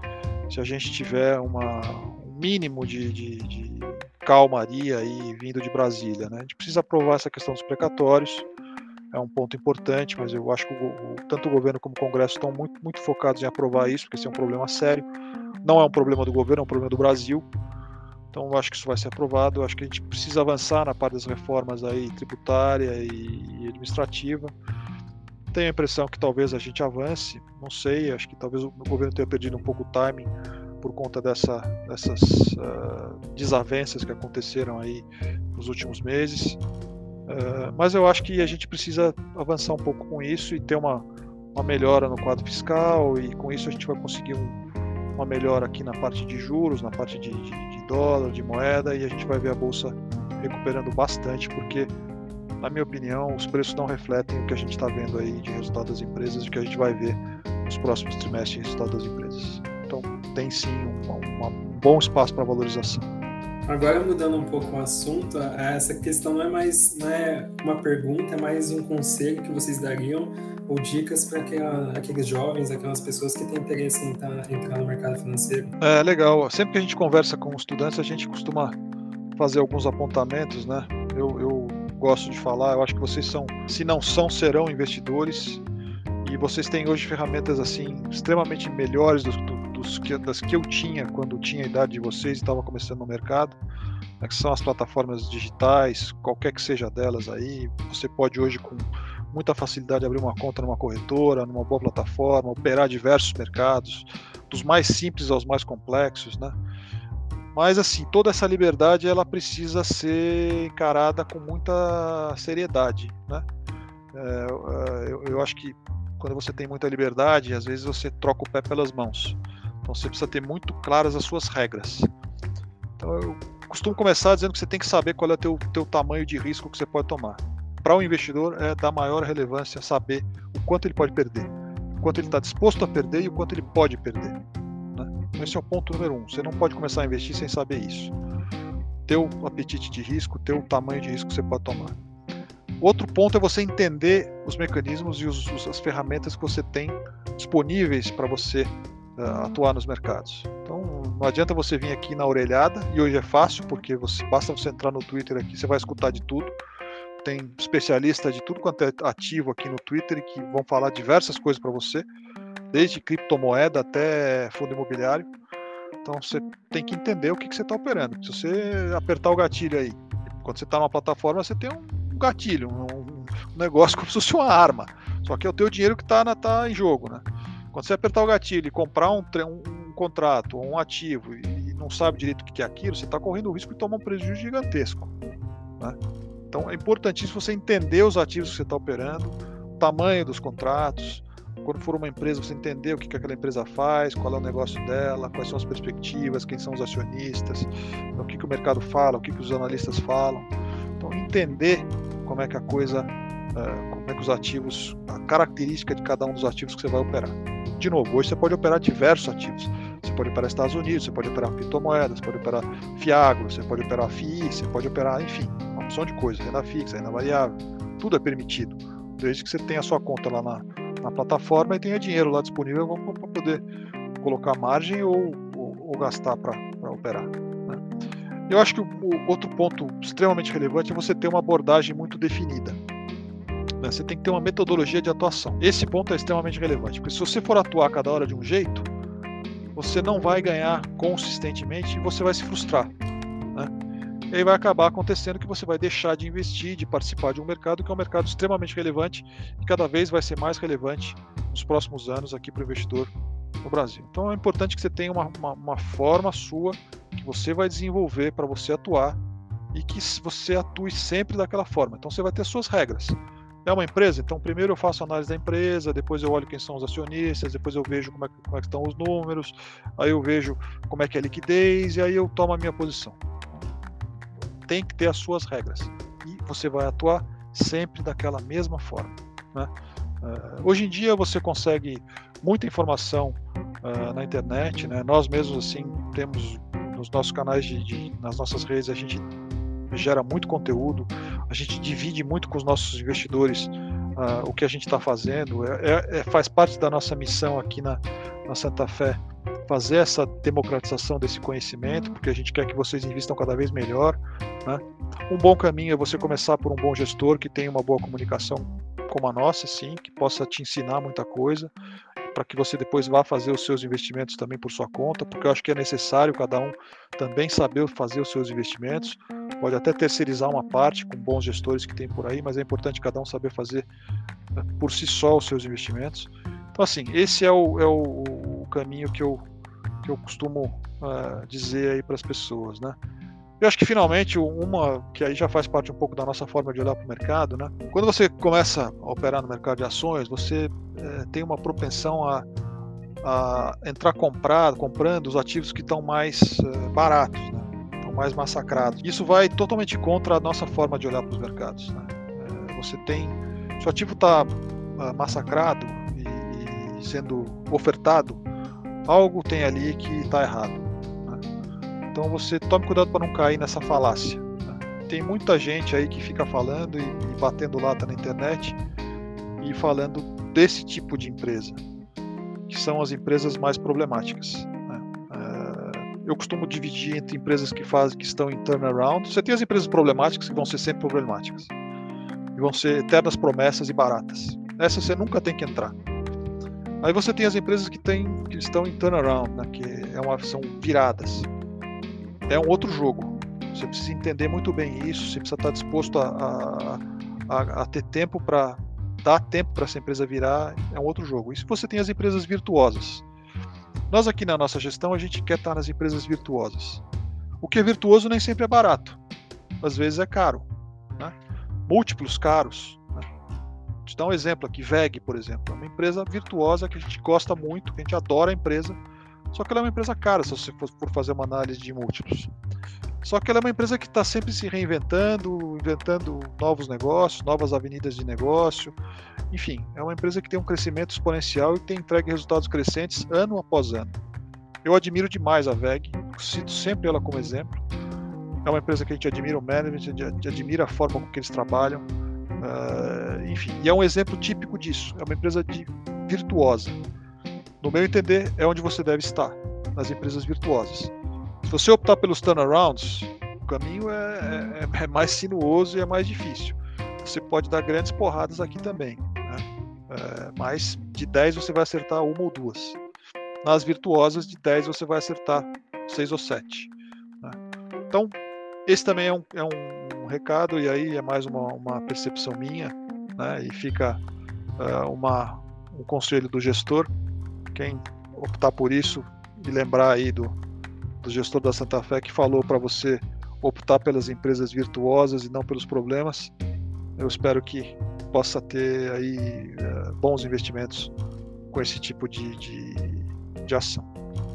se a gente tiver uma, um mínimo de, de, de calmaria aí vindo de Brasília. Né? A gente precisa aprovar essa questão dos precatórios, é um ponto importante, mas eu acho que o, o, tanto o governo como o Congresso estão muito, muito focados em aprovar isso, porque esse é um problema sério. Não é um problema do governo, é um problema do Brasil. Então eu acho que isso vai ser aprovado. Eu acho que a gente precisa avançar na parte das reformas aí tributária e administrativa. Tenho a impressão que talvez a gente avance, não sei, acho que talvez o governo tenha perdido um pouco o timing por conta dessa, dessas uh, desavenças que aconteceram aí nos últimos meses. Uh, mas eu acho que a gente precisa avançar um pouco com isso e ter uma, uma melhora no quadro fiscal e com isso a gente vai conseguir um, uma melhora aqui na parte de juros, na parte de, de, de dólar, de moeda, e a gente vai ver a bolsa recuperando bastante, porque, na minha opinião, os preços não refletem o que a gente está vendo aí de resultado das empresas e o que a gente vai ver nos próximos trimestres de resultado das empresas. Então, tem sim um, um bom espaço para valorização. Agora mudando um pouco o assunto, essa questão não é mais não é uma pergunta, é mais um conselho que vocês dariam ou dicas para aqueles jovens, aquelas pessoas que têm interesse em entrar, entrar no mercado financeiro. É legal. Sempre que a gente conversa com estudantes, a gente costuma fazer alguns apontamentos, né? Eu, eu gosto de falar, eu acho que vocês são, se não são, serão investidores e vocês têm hoje ferramentas assim extremamente melhores do, do, dos que, das que eu tinha quando tinha a idade de vocês e estava começando no mercado, né, que são as plataformas digitais, qualquer que seja delas aí. Você pode hoje com muita facilidade abrir uma conta numa corretora, numa boa plataforma, operar diversos mercados, dos mais simples aos mais complexos, né? Mas assim, toda essa liberdade ela precisa ser encarada com muita seriedade, né? É, é eu, eu acho que quando você tem muita liberdade, às vezes você troca o pé pelas mãos. Então você precisa ter muito claras as suas regras. Então eu costumo começar dizendo que você tem que saber qual é o teu, teu tamanho de risco que você pode tomar. Para o um investidor é da maior relevância saber o quanto ele pode perder, o quanto ele está disposto a perder e o quanto ele pode perder. Né? Esse é o ponto número um. Você não pode começar a investir sem saber isso. Teu apetite de risco, teu tamanho de risco que você pode tomar. Outro ponto é você entender os mecanismos e os, as ferramentas que você tem disponíveis para você uh, atuar nos mercados. Então, não adianta você vir aqui na orelhada, e hoje é fácil, porque você, basta você entrar no Twitter aqui, você vai escutar de tudo. Tem especialistas de tudo quanto é ativo aqui no Twitter que vão falar diversas coisas para você, desde criptomoeda até fundo imobiliário. Então você tem que entender o que, que você está operando. Se você apertar o gatilho aí, quando você está numa plataforma, você tem um gatilho, um, um negócio [laughs] como se fosse uma arma. Só que é o teu dinheiro que está tá em jogo, né? Quando você apertar o gatilho e comprar um, um, um contrato ou um ativo e não sabe direito o que é aquilo, você está correndo o risco de tomar um prejuízo gigantesco. Né? Então é importantíssimo você entender os ativos que você está operando, o tamanho dos contratos. Quando for uma empresa, você entender o que, que aquela empresa faz, qual é o negócio dela, quais são as perspectivas, quem são os acionistas, o que, que o mercado fala, o que, que os analistas falam. Então, entender como é que a coisa, uh, como é que os ativos, a característica de cada um dos ativos que você vai operar de novo, hoje você pode operar diversos ativos. Você pode operar Estados Unidos, você pode operar criptomoedas, você pode operar Fiagro, você pode operar FII, você pode operar, enfim, uma opção de coisas, renda fixa, renda variável, tudo é permitido. Desde que você tenha a sua conta lá na, na plataforma e tenha dinheiro lá disponível para poder colocar margem ou, ou, ou gastar para operar. Né? Eu acho que o, o outro ponto extremamente relevante é você ter uma abordagem muito definida. Né? Você tem que ter uma metodologia de atuação. Esse ponto é extremamente relevante, porque se você for atuar cada hora de um jeito, você não vai ganhar consistentemente e você vai se frustrar. Né? E aí vai acabar acontecendo que você vai deixar de investir, de participar de um mercado que é um mercado extremamente relevante e cada vez vai ser mais relevante nos próximos anos aqui para o investidor no Brasil. Então é importante que você tenha uma, uma, uma forma sua que você vai desenvolver para você atuar e que você atue sempre daquela forma. Então você vai ter suas regras. É uma empresa? Então, primeiro eu faço análise da empresa, depois eu olho quem são os acionistas, depois eu vejo como, é, como é que estão os números, aí eu vejo como é que é a liquidez e aí eu tomo a minha posição. Tem que ter as suas regras e você vai atuar sempre daquela mesma forma. Né? Uh, hoje em dia você consegue muita informação uh, na internet, né? nós mesmos assim temos nos nossos canais de, de, nas nossas redes a gente gera muito conteúdo, a gente divide muito com os nossos investidores uh, o que a gente está fazendo, é, é, é, faz parte da nossa missão aqui na, na Santa Fé fazer essa democratização desse conhecimento, porque a gente quer que vocês investam cada vez melhor. Né? Um bom caminho é você começar por um bom gestor que tenha uma boa comunicação como a nossa, sim, que possa te ensinar muita coisa, para que você depois vá fazer os seus investimentos também por sua conta, porque eu acho que é necessário cada um também saber fazer os seus investimentos. Pode até terceirizar uma parte com bons gestores que tem por aí, mas é importante cada um saber fazer né, por si só os seus investimentos. Então, assim, esse é o, é o, o caminho que eu, que eu costumo uh, dizer aí para as pessoas, né? Eu acho que finalmente uma que aí já faz parte um pouco da nossa forma de olhar para o mercado, né? Quando você começa a operar no mercado de ações, você é, tem uma propensão a, a entrar comprado, comprando os ativos que estão mais é, baratos, né? estão mais massacrados. Isso vai totalmente contra a nossa forma de olhar para os mercados. Né? É, você tem, se o ativo está é, massacrado e, e sendo ofertado, algo tem ali que está errado. Então você tome cuidado para não cair nessa falácia. Né? Tem muita gente aí que fica falando e, e batendo lata na internet e falando desse tipo de empresa, que são as empresas mais problemáticas. Né? É, eu costumo dividir entre empresas que fazem, que estão em turnaround. Você tem as empresas problemáticas que vão ser sempre problemáticas e vão ser eternas promessas e baratas. Essa você nunca tem que entrar. Aí você tem as empresas que, tem, que estão em turnaround, né, que é uma, são viradas. É um outro jogo. Você precisa entender muito bem isso, você precisa estar disposto a, a, a, a ter tempo para dar tempo para essa empresa virar, é um outro jogo. E se você tem as empresas virtuosas? Nós aqui na nossa gestão, a gente quer estar nas empresas virtuosas. O que é virtuoso nem sempre é barato. Às vezes é caro. Né? Múltiplos caros te dar um exemplo aqui, VEG, por exemplo, é uma empresa virtuosa que a gente gosta muito, que a gente adora a empresa, só que ela é uma empresa cara se você for fazer uma análise de múltiplos. Só que ela é uma empresa que está sempre se reinventando, inventando novos negócios, novas avenidas de negócio. Enfim, é uma empresa que tem um crescimento exponencial e tem entregue resultados crescentes ano após ano. Eu admiro demais a VEG, cito sempre ela como exemplo. É uma empresa que a gente admira o management, a gente admira a forma com que eles trabalham, Uh, enfim, e é um exemplo típico disso. É uma empresa de, virtuosa. No meu entender, é onde você deve estar, nas empresas virtuosas. Se você optar pelos turnarounds, o caminho é, é, é mais sinuoso e é mais difícil. Você pode dar grandes porradas aqui também, né? é, mas de 10 você vai acertar uma ou duas. Nas virtuosas, de 10 você vai acertar 6 ou 7. Né? Então, esse também é um, é um recado, e aí é mais uma, uma percepção minha, né, e fica uh, uma, um conselho do gestor, quem optar por isso, e lembrar aí do, do gestor da Santa Fé que falou para você optar pelas empresas virtuosas e não pelos problemas. Eu espero que possa ter aí uh, bons investimentos com esse tipo de, de, de ação.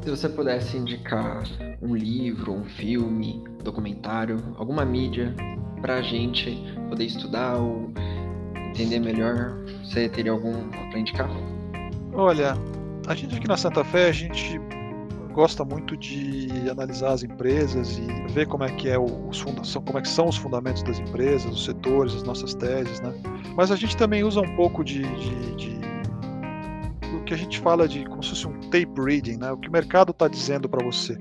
Se você pudesse indicar um livro, um filme, documentário, alguma mídia para a gente poder estudar ou entender melhor? Você teria algum para indicar? Olha, a gente aqui na Santa Fé, a gente gosta muito de analisar as empresas e ver como é que é os como é que são os fundamentos das empresas, os setores, as nossas teses, né? Mas a gente também usa um pouco de, de, de o que a gente fala de como se fosse um tape reading, né? O que o mercado está dizendo para você.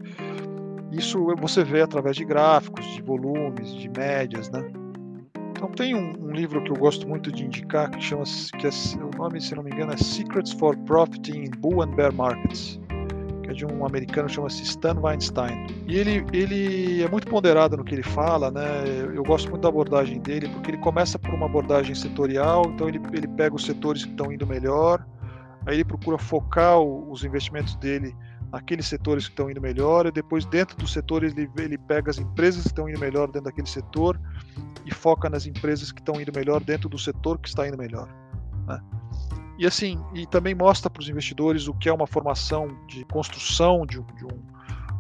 Isso você vê através de gráficos, de volumes, de médias, né? Então tem um, um livro que eu gosto muito de indicar que chama que é, o nome, se não me engano, é Secrets for Profiting in Bull and Bear Markets, que é de um americano chama-se Stan Weinstein. E ele ele é muito ponderado no que ele fala, né? Eu gosto muito da abordagem dele porque ele começa por uma abordagem setorial, então ele ele pega os setores que estão indo melhor, aí ele procura focar o, os investimentos dele aqueles setores que estão indo melhor, e depois dentro dos setores ele, ele pega as empresas que estão indo melhor dentro daquele setor e foca nas empresas que estão indo melhor dentro do setor que está indo melhor. Né? E assim, e também mostra para os investidores o que é uma formação de construção de de um,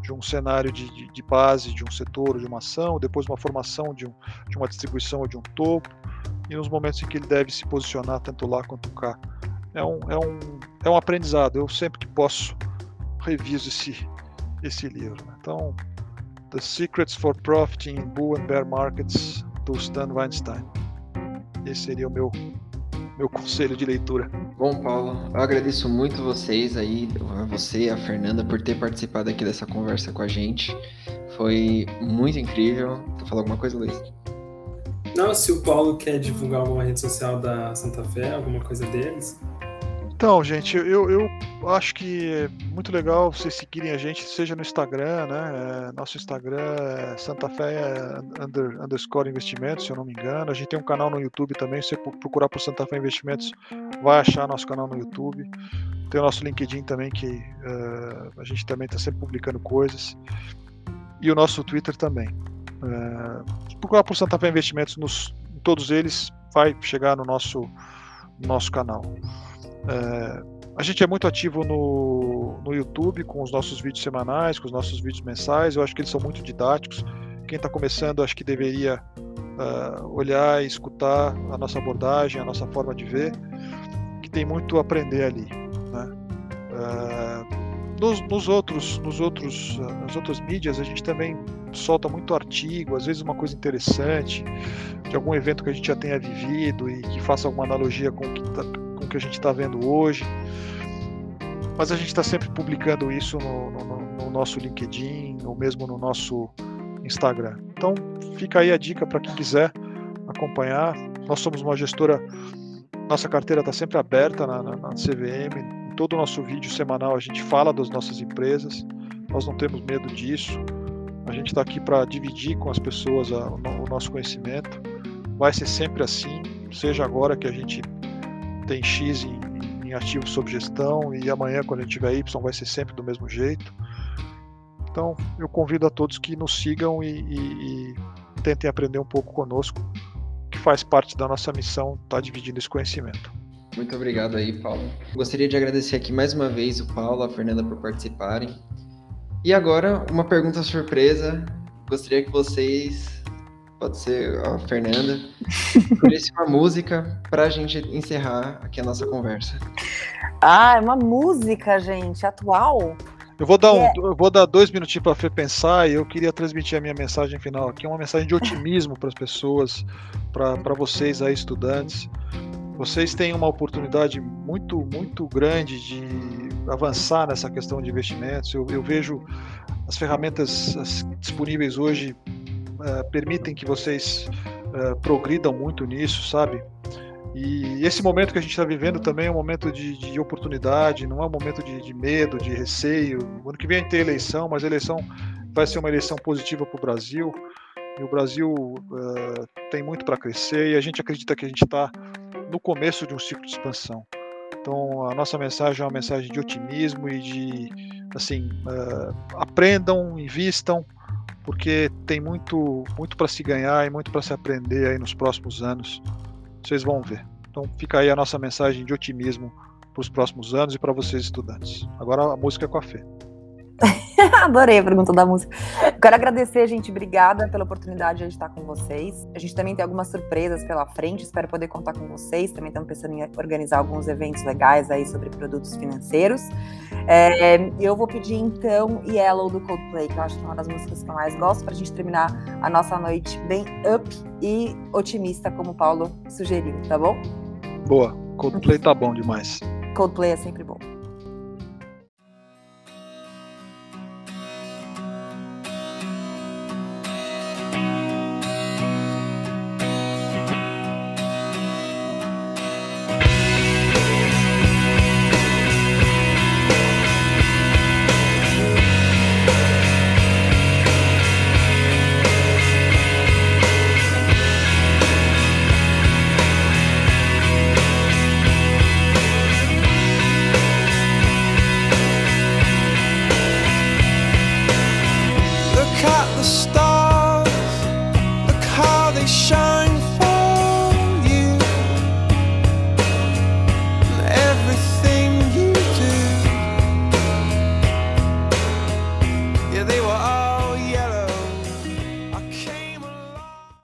de um cenário de, de, de, base de um setor de uma ação, depois uma formação de, um, de uma distribuição ou de um topo, e nos momentos em que ele deve se posicionar tanto lá quanto cá. É um, é um, é um aprendizado. Eu sempre que posso reviso esse, esse livro. Né? Então, The Secrets for Profiting in Bull and Bear Markets, do Stan Weinstein. Esse seria o meu, meu conselho de leitura. Bom, Paulo, eu agradeço muito vocês aí, você e a Fernanda, por ter participado aqui dessa conversa com a gente. Foi muito incrível. Quer falar alguma coisa, Luiz? Não, se o Paulo quer divulgar alguma rede social da Santa Fé, alguma coisa deles, então, gente, eu, eu acho que é muito legal vocês seguirem a gente, seja no Instagram, né? É, nosso Instagram é Santa Fé under, underscore investimentos, se eu não me engano. A gente tem um canal no YouTube também, se você procurar por Santa Fé Investimentos, vai achar nosso canal no YouTube. Tem o nosso LinkedIn também, que uh, a gente também está sempre publicando coisas. E o nosso Twitter também. Uh, procurar por Santa Fé Investimentos, nos, em todos eles, vai chegar no nosso, no nosso canal. É, a gente é muito ativo no, no YouTube com os nossos vídeos semanais, com os nossos vídeos mensais. Eu acho que eles são muito didáticos. Quem está começando, acho que deveria uh, olhar e escutar a nossa abordagem, a nossa forma de ver, que tem muito a aprender ali. Né? Uh, nos, nos, outros, nos outros, nas outras mídias a gente também solta muito artigo, às vezes uma coisa interessante de algum evento que a gente já tenha vivido e que faça alguma analogia com o que, tá, o que a gente está vendo hoje. Mas a gente está sempre publicando isso no, no, no, nosso LinkedIn ou mesmo no nosso Instagram. Então fica aí a dica para quem quiser acompanhar. Nós somos uma gestora, nossa carteira está sempre aberta na, na, na CVM, todo o nosso vídeo semanal a gente fala das nossas empresas, nós não temos medo disso. A gente está aqui para dividir com as pessoas a, o nosso conhecimento. Vai ser sempre assim, seja agora que a gente tem X em, em ativos sob gestão e amanhã, quando a gente tiver Y, vai ser sempre do mesmo jeito. Então, eu convido a todos que nos sigam e, e, e tentem aprender um pouco conosco, que faz parte da nossa missão estar tá dividindo esse conhecimento. Muito obrigado aí, Paulo. Gostaria de agradecer aqui mais uma vez o Paulo, a Fernanda por participarem. E agora, uma pergunta surpresa. Gostaria que vocês, pode ser a Fernanda, [laughs] escolhesse uma música para a gente encerrar aqui a nossa conversa. Ah, é uma música, gente, atual. Eu vou dar, um, yeah. eu vou dar dois minutinhos para a Fê pensar e eu queria transmitir a minha mensagem final aqui, uma mensagem de otimismo para as pessoas, para vocês aí, estudantes. Vocês têm uma oportunidade muito, muito grande de avançar nessa questão de investimentos. Eu, eu vejo as ferramentas disponíveis hoje uh, permitem que vocês uh, progridam muito nisso, sabe? E esse momento que a gente está vivendo também é um momento de, de oportunidade, não é um momento de, de, medo, de receio. Ano que vem tem eleição, mas a eleição vai ser uma eleição positiva para o Brasil. E o Brasil uh, tem muito para crescer e a gente acredita que a gente está no começo de um ciclo de expansão. Então, a nossa mensagem é uma mensagem de otimismo e de, assim, uh, aprendam, invistam, porque tem muito, muito para se ganhar e muito para se aprender aí nos próximos anos. Vocês vão ver. Então, fica aí a nossa mensagem de otimismo para os próximos anos e para vocês, estudantes. Agora a música é com a Fê. [laughs] Adorei a pergunta da música. Quero agradecer, gente. Obrigada pela oportunidade de estar com vocês. A gente também tem algumas surpresas pela frente. Espero poder contar com vocês. Também estamos pensando em organizar alguns eventos legais aí sobre produtos financeiros. É, eu vou pedir então Yellow do Coldplay, que eu acho que é uma das músicas que eu mais gosto, para a gente terminar a nossa noite bem up e otimista, como o Paulo sugeriu, tá bom? Boa. Coldplay tá bom demais. Coldplay é sempre bom.